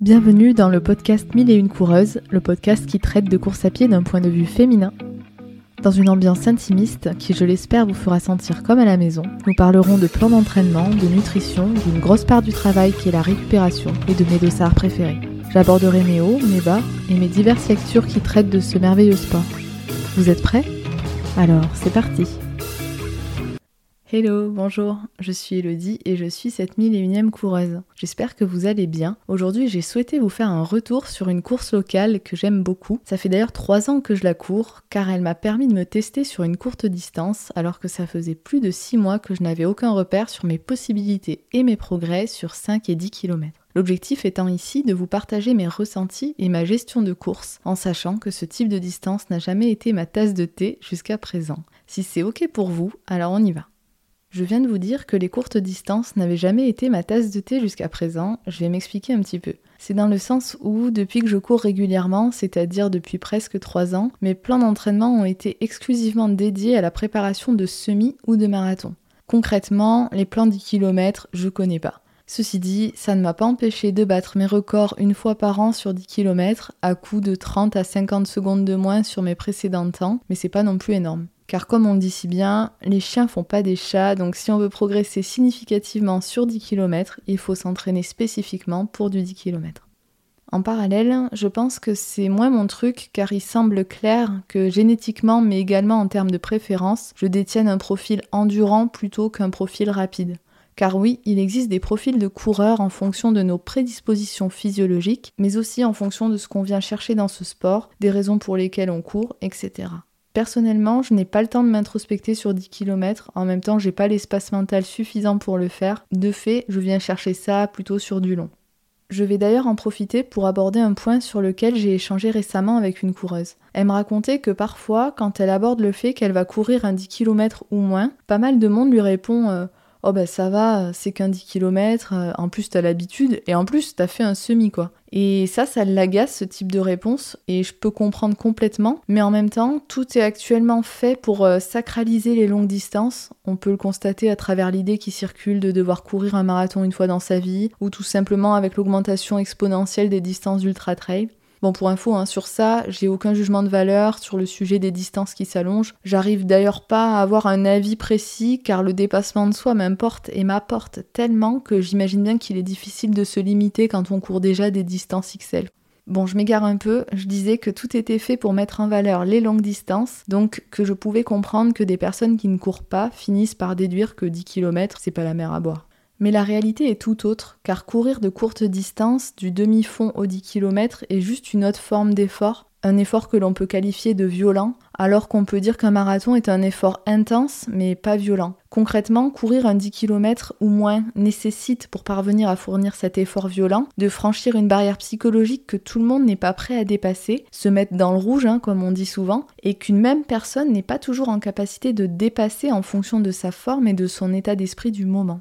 Bienvenue dans le podcast Mille et une coureuses, le podcast qui traite de course à pied d'un point de vue féminin. Dans une ambiance intimiste qui, je l'espère, vous fera sentir comme à la maison, nous parlerons de plan d'entraînement, de nutrition, d'une grosse part du travail qui est la récupération et de mes dossards préférés. J'aborderai mes hauts, mes bas et mes diverses lectures qui traitent de ce merveilleux sport. Vous êtes prêts? Alors, c'est parti Hello, bonjour, je suis Elodie et je suis cette mille et coureuse. J'espère que vous allez bien. Aujourd'hui, j'ai souhaité vous faire un retour sur une course locale que j'aime beaucoup. Ça fait d'ailleurs trois ans que je la cours, car elle m'a permis de me tester sur une courte distance, alors que ça faisait plus de six mois que je n'avais aucun repère sur mes possibilités et mes progrès sur 5 et 10 km. L'objectif étant ici de vous partager mes ressentis et ma gestion de course, en sachant que ce type de distance n'a jamais été ma tasse de thé jusqu'à présent. Si c'est ok pour vous, alors on y va. Je viens de vous dire que les courtes distances n'avaient jamais été ma tasse de thé jusqu'à présent, je vais m'expliquer un petit peu. C'est dans le sens où, depuis que je cours régulièrement, c'est-à-dire depuis presque 3 ans, mes plans d'entraînement ont été exclusivement dédiés à la préparation de semis ou de marathons. Concrètement, les plans 10 km, je connais pas. Ceci dit, ça ne m'a pas empêché de battre mes records une fois par an sur 10 km, à coup de 30 à 50 secondes de moins sur mes précédents temps, mais c'est pas non plus énorme. Car comme on dit si bien, les chiens font pas des chats, donc si on veut progresser significativement sur 10 km, il faut s'entraîner spécifiquement pour du 10 km. En parallèle, je pense que c'est moins mon truc car il semble clair que génétiquement mais également en termes de préférence, je détienne un profil endurant plutôt qu'un profil rapide. Car oui, il existe des profils de coureurs en fonction de nos prédispositions physiologiques, mais aussi en fonction de ce qu'on vient chercher dans ce sport, des raisons pour lesquelles on court, etc. Personnellement, je n'ai pas le temps de m'introspecter sur 10 km, en même temps j'ai pas l'espace mental suffisant pour le faire. De fait, je viens chercher ça plutôt sur du long. Je vais d'ailleurs en profiter pour aborder un point sur lequel j'ai échangé récemment avec une coureuse. Elle me racontait que parfois, quand elle aborde le fait qu'elle va courir un 10 km ou moins, pas mal de monde lui répond euh, Oh bah ça va, c'est qu'un 10 km, euh, en plus t'as l'habitude, et en plus t'as fait un semi quoi. Et ça, ça l'agace ce type de réponse, et je peux comprendre complètement, mais en même temps, tout est actuellement fait pour euh, sacraliser les longues distances. On peut le constater à travers l'idée qui circule de devoir courir un marathon une fois dans sa vie, ou tout simplement avec l'augmentation exponentielle des distances d'ultra trail. Bon, pour info, hein, sur ça, j'ai aucun jugement de valeur sur le sujet des distances qui s'allongent. J'arrive d'ailleurs pas à avoir un avis précis car le dépassement de soi m'importe et m'apporte tellement que j'imagine bien qu'il est difficile de se limiter quand on court déjà des distances XL. Bon, je m'égare un peu, je disais que tout était fait pour mettre en valeur les longues distances, donc que je pouvais comprendre que des personnes qui ne courent pas finissent par déduire que 10 km, c'est pas la mer à boire. Mais la réalité est tout autre, car courir de courtes distances, du demi-fond au 10 km, est juste une autre forme d'effort, un effort que l'on peut qualifier de violent, alors qu'on peut dire qu'un marathon est un effort intense mais pas violent. Concrètement, courir un 10 km ou moins nécessite, pour parvenir à fournir cet effort violent, de franchir une barrière psychologique que tout le monde n'est pas prêt à dépasser, se mettre dans le rouge, hein, comme on dit souvent, et qu'une même personne n'est pas toujours en capacité de dépasser en fonction de sa forme et de son état d'esprit du moment.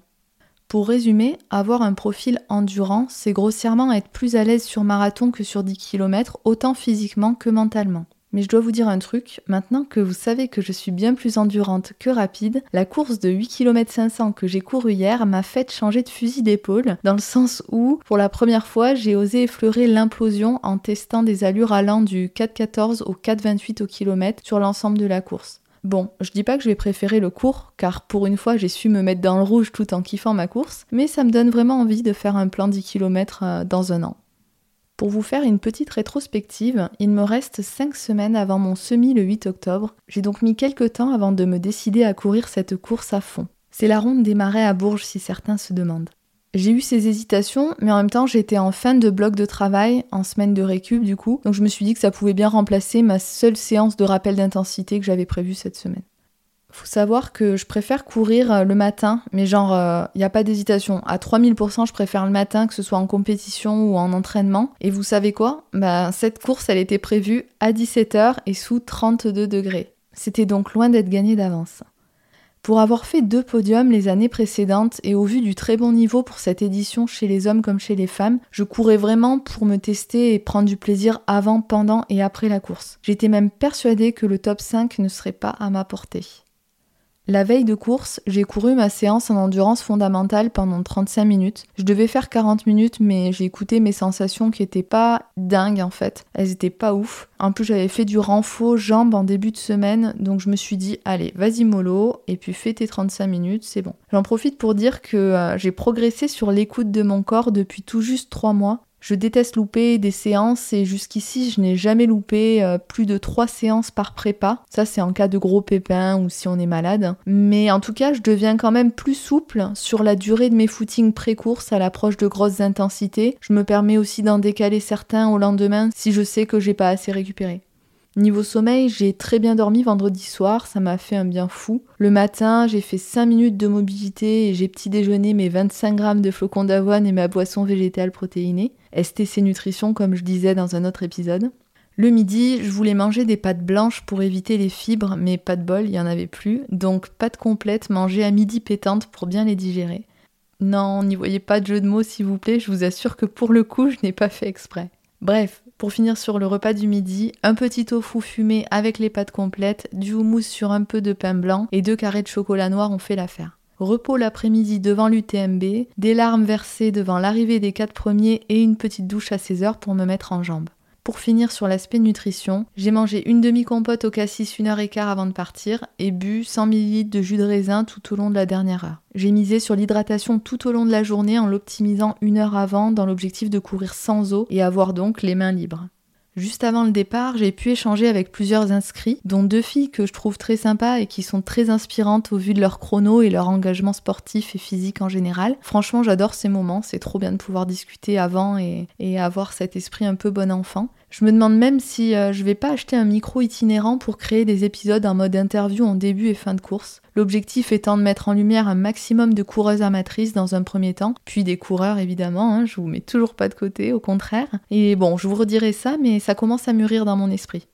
Pour résumer, avoir un profil endurant, c'est grossièrement être plus à l'aise sur marathon que sur 10 km, autant physiquement que mentalement. Mais je dois vous dire un truc, maintenant que vous savez que je suis bien plus endurante que rapide, la course de 8 km 500 que j'ai couru hier m'a fait changer de fusil d'épaule, dans le sens où, pour la première fois, j'ai osé effleurer l'implosion en testant des allures allant du 4,14 au 4,28 au kilomètre sur l'ensemble de la course. Bon, je dis pas que je vais préférer le court, car pour une fois j'ai su me mettre dans le rouge tout en kiffant ma course, mais ça me donne vraiment envie de faire un plan 10 km euh, dans un an. Pour vous faire une petite rétrospective, il me reste 5 semaines avant mon semi le 8 octobre. J'ai donc mis quelques temps avant de me décider à courir cette course à fond. C'est la ronde des marais à Bourges si certains se demandent. J'ai eu ces hésitations, mais en même temps j'étais en fin de bloc de travail, en semaine de récup du coup, donc je me suis dit que ça pouvait bien remplacer ma seule séance de rappel d'intensité que j'avais prévue cette semaine. Faut savoir que je préfère courir euh, le matin, mais genre, il euh, n'y a pas d'hésitation. À 3000%, je préfère le matin, que ce soit en compétition ou en entraînement. Et vous savez quoi? Bah, cette course, elle était prévue à 17h et sous 32 degrés. C'était donc loin d'être gagné d'avance. Pour avoir fait deux podiums les années précédentes et au vu du très bon niveau pour cette édition chez les hommes comme chez les femmes, je courais vraiment pour me tester et prendre du plaisir avant, pendant et après la course. J'étais même persuadée que le top 5 ne serait pas à ma portée. La veille de course, j'ai couru ma séance en endurance fondamentale pendant 35 minutes. Je devais faire 40 minutes, mais j'ai écouté mes sensations qui étaient pas dingues en fait. Elles étaient pas ouf. En plus, j'avais fait du renfort jambes en début de semaine, donc je me suis dit, allez, vas-y mollo, et puis fais tes 35 minutes, c'est bon. J'en profite pour dire que euh, j'ai progressé sur l'écoute de mon corps depuis tout juste 3 mois. Je déteste louper des séances et jusqu'ici je n'ai jamais loupé euh, plus de 3 séances par prépa. Ça c'est en cas de gros pépins ou si on est malade. Mais en tout cas je deviens quand même plus souple sur la durée de mes footings pré-course à l'approche de grosses intensités. Je me permets aussi d'en décaler certains au lendemain si je sais que j'ai pas assez récupéré. Niveau sommeil, j'ai très bien dormi vendredi soir, ça m'a fait un bien fou. Le matin, j'ai fait 5 minutes de mobilité et j'ai petit déjeuné mes 25 grammes de flocons d'avoine et ma boisson végétale protéinée. STC Nutrition comme je disais dans un autre épisode? Le midi, je voulais manger des pâtes blanches pour éviter les fibres, mais pas de bol, il n'y en avait plus. Donc pâtes complètes mangées à midi pétantes pour bien les digérer. Non, n'y voyez pas de jeu de mots s'il vous plaît, je vous assure que pour le coup, je n'ai pas fait exprès. Bref, pour finir sur le repas du midi, un petit tofu fumé avec les pâtes complètes, du houmous sur un peu de pain blanc et deux carrés de chocolat noir ont fait l'affaire. Repos l'après-midi devant l'UTMB, des larmes versées devant l'arrivée des quatre premiers et une petite douche à 16 heures pour me mettre en jambes. Pour finir sur l'aspect nutrition, j'ai mangé une demi-compote au cassis une heure et quart avant de partir et bu 100 ml de jus de raisin tout au long de la dernière heure. J'ai misé sur l'hydratation tout au long de la journée en l'optimisant une heure avant dans l'objectif de courir sans eau et avoir donc les mains libres. Juste avant le départ, j'ai pu échanger avec plusieurs inscrits, dont deux filles que je trouve très sympas et qui sont très inspirantes au vu de leur chrono et leur engagement sportif et physique en général. Franchement, j'adore ces moments, c'est trop bien de pouvoir discuter avant et, et avoir cet esprit un peu bon enfant. Je me demande même si euh, je vais pas acheter un micro itinérant pour créer des épisodes en mode interview en début et fin de course. L'objectif étant de mettre en lumière un maximum de coureuses amatrices dans un premier temps, puis des coureurs évidemment, hein, je vous mets toujours pas de côté, au contraire. Et bon, je vous redirai ça, mais ça commence à mûrir dans mon esprit.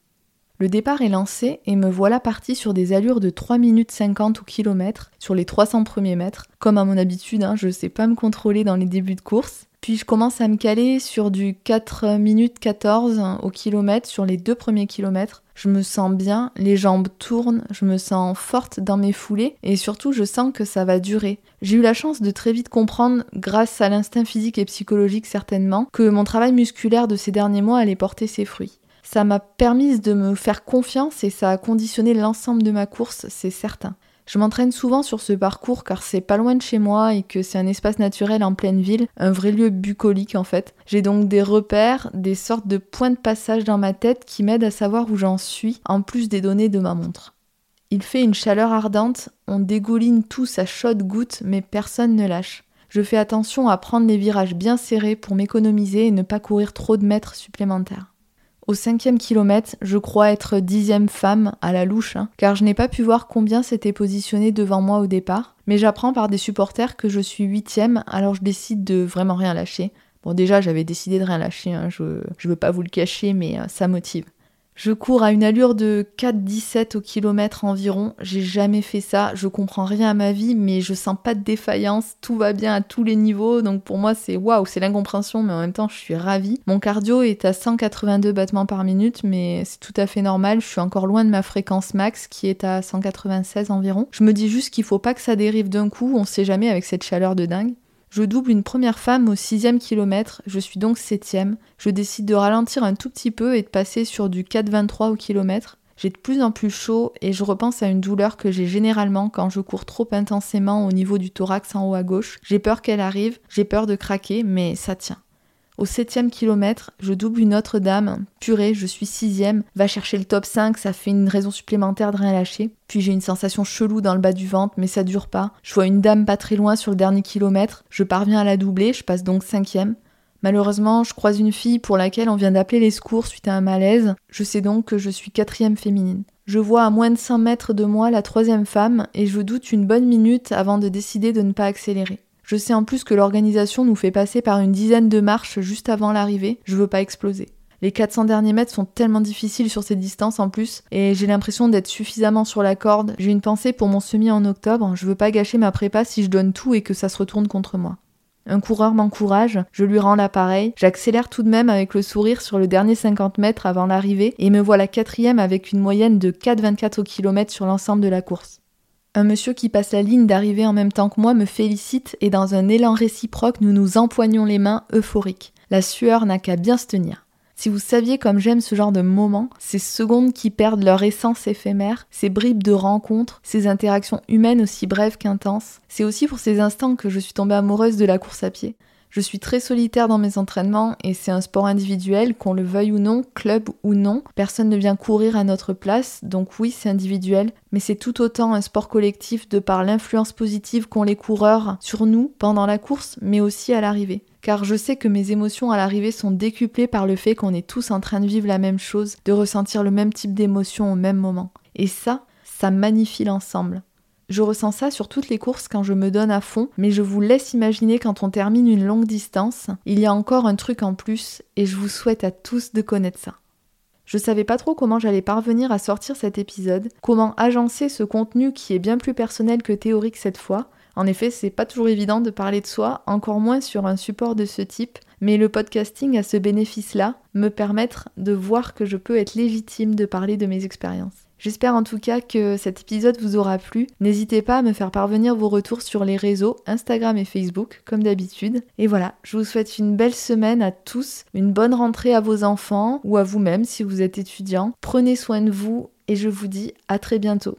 Le départ est lancé et me voilà parti sur des allures de 3 minutes 50 au kilomètre sur les 300 premiers mètres. Comme à mon habitude, hein, je sais pas me contrôler dans les débuts de course. Puis je commence à me caler sur du 4 minutes 14 au kilomètre sur les deux premiers kilomètres. Je me sens bien, les jambes tournent, je me sens forte dans mes foulées et surtout je sens que ça va durer. J'ai eu la chance de très vite comprendre, grâce à l'instinct physique et psychologique certainement, que mon travail musculaire de ces derniers mois allait porter ses fruits. Ça m'a permis de me faire confiance et ça a conditionné l'ensemble de ma course, c'est certain. Je m'entraîne souvent sur ce parcours car c'est pas loin de chez moi et que c'est un espace naturel en pleine ville, un vrai lieu bucolique en fait. J'ai donc des repères, des sortes de points de passage dans ma tête qui m'aident à savoir où j'en suis, en plus des données de ma montre. Il fait une chaleur ardente, on dégouline tous à chaudes gouttes, mais personne ne lâche. Je fais attention à prendre les virages bien serrés pour m'économiser et ne pas courir trop de mètres supplémentaires. Au cinquième kilomètre, je crois être dixième femme à la louche, hein, car je n'ai pas pu voir combien s'était positionné devant moi au départ, mais j'apprends par des supporters que je suis huitième, alors je décide de vraiment rien lâcher. Bon déjà j'avais décidé de rien lâcher, hein, je, je veux pas vous le cacher, mais euh, ça motive. Je cours à une allure de 4,17 au kilomètre environ. J'ai jamais fait ça. Je comprends rien à ma vie, mais je sens pas de défaillance. Tout va bien à tous les niveaux. Donc pour moi, c'est waouh, c'est l'incompréhension, mais en même temps, je suis ravie. Mon cardio est à 182 battements par minute, mais c'est tout à fait normal. Je suis encore loin de ma fréquence max qui est à 196 environ. Je me dis juste qu'il faut pas que ça dérive d'un coup. On sait jamais avec cette chaleur de dingue. Je double une première femme au sixième kilomètre, je suis donc septième. Je décide de ralentir un tout petit peu et de passer sur du 4,23 au kilomètre. J'ai de plus en plus chaud et je repense à une douleur que j'ai généralement quand je cours trop intensément au niveau du thorax en haut à gauche. J'ai peur qu'elle arrive, j'ai peur de craquer, mais ça tient. Au septième kilomètre, je double une autre dame. Purée, je suis sixième. Va chercher le top 5, ça fait une raison supplémentaire de rien lâcher. Puis j'ai une sensation chelou dans le bas du ventre, mais ça dure pas. Je vois une dame pas très loin sur le dernier kilomètre. Je parviens à la doubler, je passe donc cinquième. Malheureusement, je croise une fille pour laquelle on vient d'appeler les secours suite à un malaise. Je sais donc que je suis quatrième féminine. Je vois à moins de 100 mètres de moi la troisième femme et je doute une bonne minute avant de décider de ne pas accélérer. Je sais en plus que l'organisation nous fait passer par une dizaine de marches juste avant l'arrivée, je veux pas exploser. Les 400 derniers mètres sont tellement difficiles sur ces distances en plus, et j'ai l'impression d'être suffisamment sur la corde. J'ai une pensée pour mon semi en octobre, je veux pas gâcher ma prépa si je donne tout et que ça se retourne contre moi. Un coureur m'encourage, je lui rends l'appareil, j'accélère tout de même avec le sourire sur le dernier 50 mètres avant l'arrivée et me vois la quatrième avec une moyenne de 4,24 au kilomètre sur l'ensemble de la course. Un monsieur qui passe la ligne d'arrivée en même temps que moi me félicite et dans un élan réciproque, nous nous empoignons les mains euphoriques. La sueur n'a qu'à bien se tenir. Si vous saviez comme j'aime ce genre de moments, ces secondes qui perdent leur essence éphémère, ces bribes de rencontres, ces interactions humaines aussi brèves qu'intenses, c'est aussi pour ces instants que je suis tombée amoureuse de la course à pied. Je suis très solitaire dans mes entraînements et c'est un sport individuel, qu'on le veuille ou non, club ou non. Personne ne vient courir à notre place, donc oui, c'est individuel, mais c'est tout autant un sport collectif de par l'influence positive qu'ont les coureurs sur nous pendant la course, mais aussi à l'arrivée. Car je sais que mes émotions à l'arrivée sont décuplées par le fait qu'on est tous en train de vivre la même chose, de ressentir le même type d'émotion au même moment. Et ça, ça magnifie l'ensemble. Je ressens ça sur toutes les courses quand je me donne à fond, mais je vous laisse imaginer quand on termine une longue distance, il y a encore un truc en plus et je vous souhaite à tous de connaître ça. Je savais pas trop comment j'allais parvenir à sortir cet épisode, comment agencer ce contenu qui est bien plus personnel que théorique cette fois. En effet, c'est pas toujours évident de parler de soi, encore moins sur un support de ce type, mais le podcasting a ce bénéfice-là, me permettre de voir que je peux être légitime de parler de mes expériences. J'espère en tout cas que cet épisode vous aura plu. N'hésitez pas à me faire parvenir vos retours sur les réseaux Instagram et Facebook, comme d'habitude. Et voilà, je vous souhaite une belle semaine à tous, une bonne rentrée à vos enfants ou à vous-même si vous êtes étudiant. Prenez soin de vous et je vous dis à très bientôt.